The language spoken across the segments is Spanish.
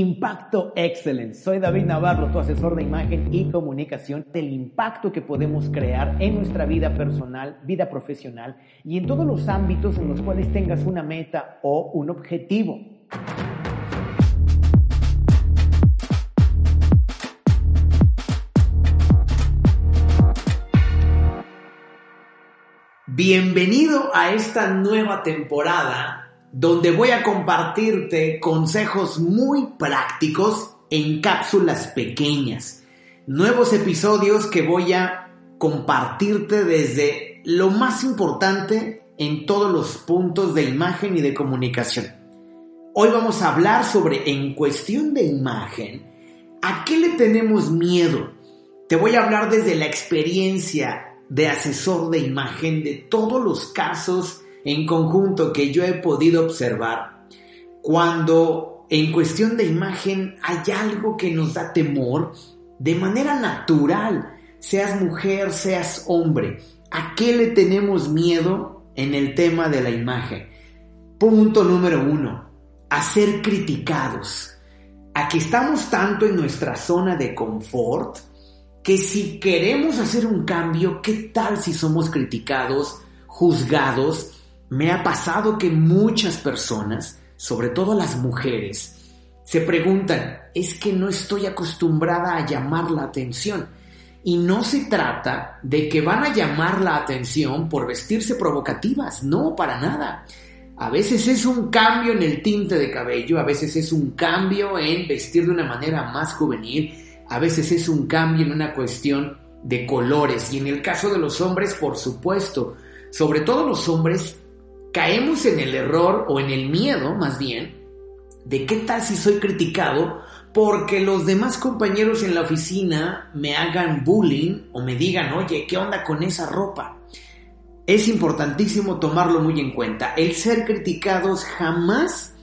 Impacto Excellence. Soy David Navarro, tu asesor de imagen y comunicación del impacto que podemos crear en nuestra vida personal, vida profesional y en todos los ámbitos en los cuales tengas una meta o un objetivo. Bienvenido a esta nueva temporada donde voy a compartirte consejos muy prácticos en cápsulas pequeñas. Nuevos episodios que voy a compartirte desde lo más importante en todos los puntos de imagen y de comunicación. Hoy vamos a hablar sobre, en cuestión de imagen, ¿a qué le tenemos miedo? Te voy a hablar desde la experiencia de asesor de imagen de todos los casos en conjunto que yo he podido observar, cuando en cuestión de imagen hay algo que nos da temor, de manera natural, seas mujer, seas hombre, ¿a qué le tenemos miedo en el tema de la imagen? Punto número uno, a ser criticados. A que estamos tanto en nuestra zona de confort que si queremos hacer un cambio, ¿qué tal si somos criticados, juzgados? Me ha pasado que muchas personas, sobre todo las mujeres, se preguntan, es que no estoy acostumbrada a llamar la atención. Y no se trata de que van a llamar la atención por vestirse provocativas, no, para nada. A veces es un cambio en el tinte de cabello, a veces es un cambio en vestir de una manera más juvenil, a veces es un cambio en una cuestión de colores. Y en el caso de los hombres, por supuesto, sobre todo los hombres, caemos en el error o en el miedo, más bien, de qué tal si soy criticado porque los demás compañeros en la oficina me hagan bullying o me digan, oye, ¿qué onda con esa ropa? Es importantísimo tomarlo muy en cuenta. El ser criticados jamás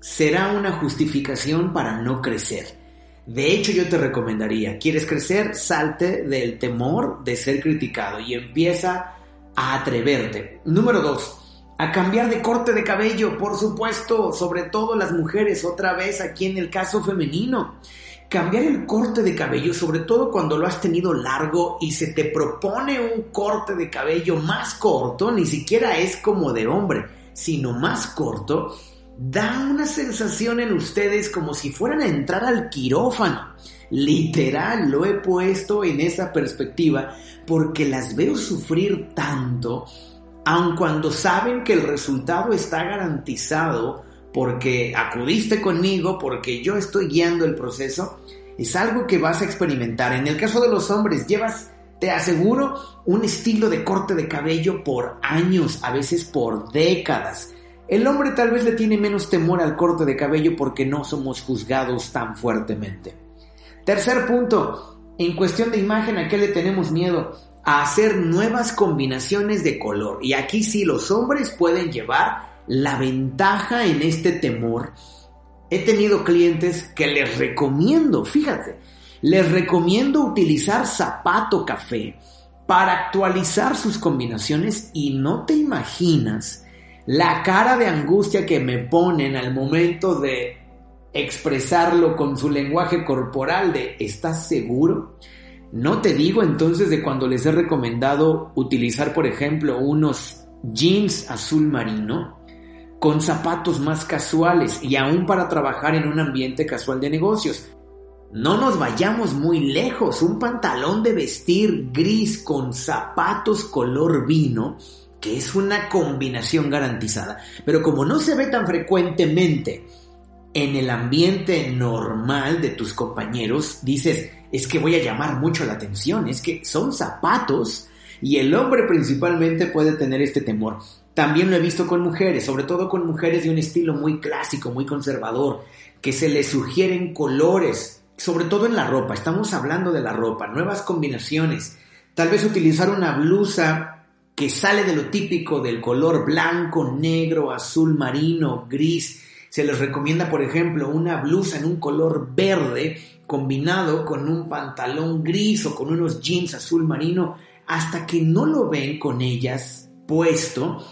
será una justificación para no crecer. De hecho, yo te recomendaría, ¿quieres crecer? Salte del temor de ser criticado y empieza a atreverte. Número dos, a cambiar de corte de cabello, por supuesto, sobre todo las mujeres, otra vez aquí en el caso femenino. Cambiar el corte de cabello, sobre todo cuando lo has tenido largo y se te propone un corte de cabello más corto, ni siquiera es como de hombre, sino más corto, da una sensación en ustedes como si fueran a entrar al quirófano. Literal, lo he puesto en esa perspectiva porque las veo sufrir tanto aun cuando saben que el resultado está garantizado porque acudiste conmigo, porque yo estoy guiando el proceso, es algo que vas a experimentar. En el caso de los hombres, llevas, te aseguro, un estilo de corte de cabello por años, a veces por décadas. El hombre tal vez le tiene menos temor al corte de cabello porque no somos juzgados tan fuertemente. Tercer punto, en cuestión de imagen, ¿a qué le tenemos miedo? A hacer nuevas combinaciones de color. Y aquí sí los hombres pueden llevar la ventaja en este temor. He tenido clientes que les recomiendo, fíjate, les recomiendo utilizar zapato café para actualizar sus combinaciones y no te imaginas la cara de angustia que me ponen al momento de expresarlo con su lenguaje corporal de ¿estás seguro? No te digo entonces de cuando les he recomendado utilizar, por ejemplo, unos jeans azul marino con zapatos más casuales y aún para trabajar en un ambiente casual de negocios. No nos vayamos muy lejos, un pantalón de vestir gris con zapatos color vino, que es una combinación garantizada. Pero como no se ve tan frecuentemente en el ambiente normal de tus compañeros, dices, es que voy a llamar mucho la atención, es que son zapatos y el hombre principalmente puede tener este temor. También lo he visto con mujeres, sobre todo con mujeres de un estilo muy clásico, muy conservador, que se les sugieren colores, sobre todo en la ropa, estamos hablando de la ropa, nuevas combinaciones, tal vez utilizar una blusa que sale de lo típico del color blanco, negro, azul marino, gris, Se les recomienda, por ejemplo, una blusa en un color verde combinado con un pantalón gris o con unos jeans azul marino. Hasta que no lo ven con ellas puesto,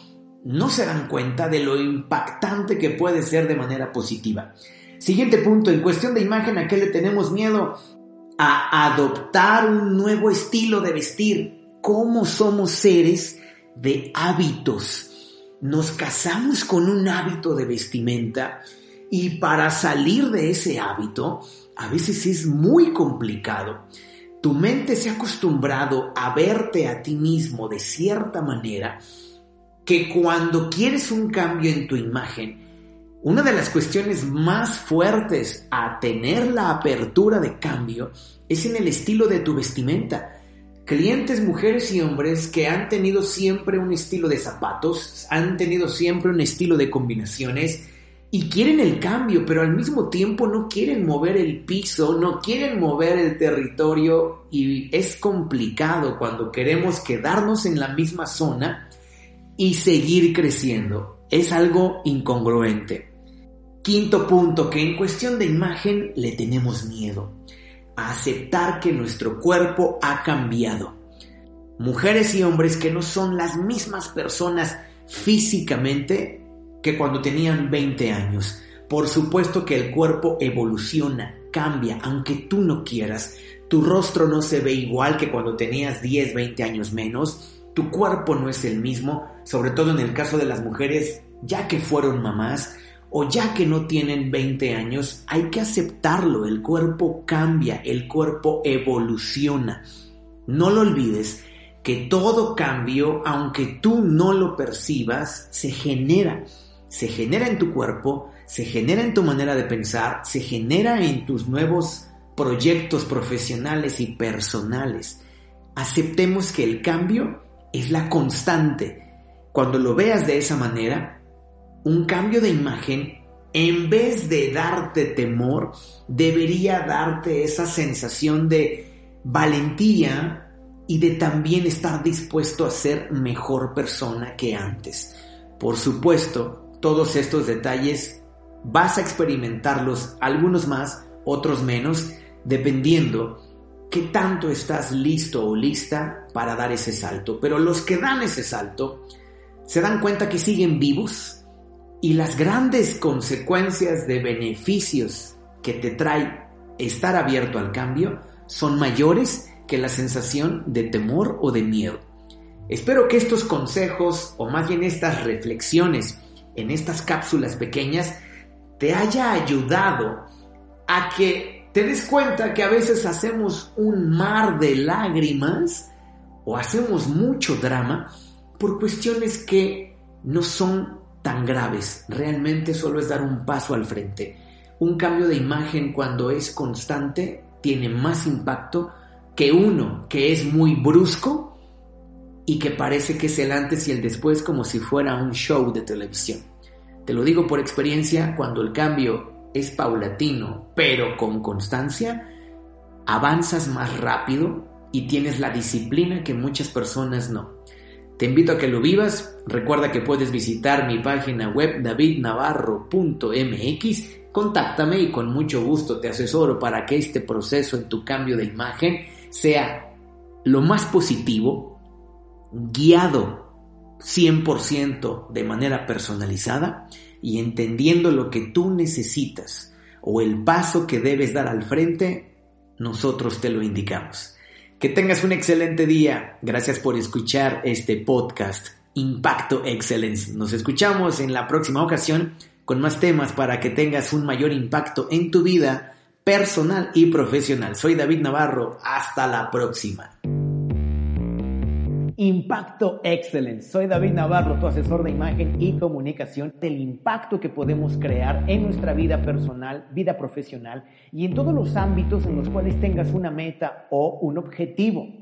no se dan cuenta de lo impactante que puede ser de manera positiva. Siguiente punto, en cuestión de imagen, ¿a qué le tenemos miedo? A adoptar un nuevo estilo de vestir. ¿Cómo somos seres de hábitos? Nos casamos con un hábito de vestimenta y para salir de ese hábito a veces es muy complicado. Tu mente se ha acostumbrado a verte a ti mismo de cierta manera que cuando quieres un cambio en tu imagen, una de las cuestiones más fuertes a tener la apertura de cambio es en el estilo de tu vestimenta. Clientes, mujeres y hombres que han tenido siempre un estilo de zapatos, han tenido siempre un estilo de combinaciones y quieren el cambio, pero al mismo tiempo no quieren mover el piso, no quieren mover el territorio y es complicado cuando queremos quedarnos en la misma zona y seguir creciendo. Es algo incongruente. Quinto punto, que en cuestión de imagen le tenemos miedo. Aceptar que nuestro cuerpo ha cambiado. Mujeres y hombres que no son las mismas personas físicamente que cuando tenían 20 años. Por supuesto que el cuerpo evoluciona, cambia, aunque tú no quieras. Tu rostro no se ve igual que cuando tenías 10, 20 años menos tu cuerpo no es el mismo, sobre todo en el caso de las mujeres ya que fueron mamás o ya que no tienen 20 años, hay que aceptarlo, el cuerpo cambia, el cuerpo evoluciona. No lo olvides que todo cambio, aunque tú no lo percibas, se genera. Se genera en tu cuerpo, se genera en tu manera de pensar, se genera en tus nuevos proyectos profesionales y personales. Aceptemos que el cambio es la constante. Cuando lo veas de esa manera, un cambio de imagen, en vez de darte temor, debería darte esa sensación de valentía y de también estar dispuesto a ser mejor persona que antes. Por supuesto, todos estos detalles vas a experimentarlos, algunos más, otros menos, dependiendo qué tanto estás listo o lista para dar ese salto. Pero los que dan ese salto se dan cuenta que siguen vivos y las grandes consecuencias de beneficios que te trae estar abierto al cambio son mayores que la sensación de temor o de miedo. Espero que estos consejos, o más bien estas reflexiones en estas cápsulas pequeñas, te haya ayudado a que te des cuenta que a veces hacemos un mar de lágrimas o hacemos mucho drama por cuestiones que no son tan graves. Realmente solo es dar un paso al frente. Un cambio de imagen cuando es constante tiene más impacto que uno que es muy brusco y que parece que es el antes y el después como si fuera un show de televisión. Te lo digo por experiencia, cuando el cambio es paulatino, pero con constancia, avanzas más rápido y tienes la disciplina que muchas personas no. Te invito a que lo vivas. Recuerda que puedes visitar mi página web davidnavarro.mx. Contáctame y con mucho gusto te asesoro para que este proceso en tu cambio de imagen sea lo más positivo, guiado 100% de manera personalizada y entendiendo lo que tú necesitas o el paso que debes dar al frente, nosotros te lo indicamos. Que tengas un excelente día. Gracias por escuchar este podcast Impacto Excellence. Nos escuchamos en la próxima ocasión con más temas para que tengas un mayor impacto en tu vida personal y profesional. Soy David Navarro. Hasta la próxima. Impacto Excellence. Soy David Navarro, tu asesor de imagen y comunicación del impacto que podemos crear en nuestra vida personal, vida profesional y en todos los ámbitos en los cuales tengas una meta o un objetivo.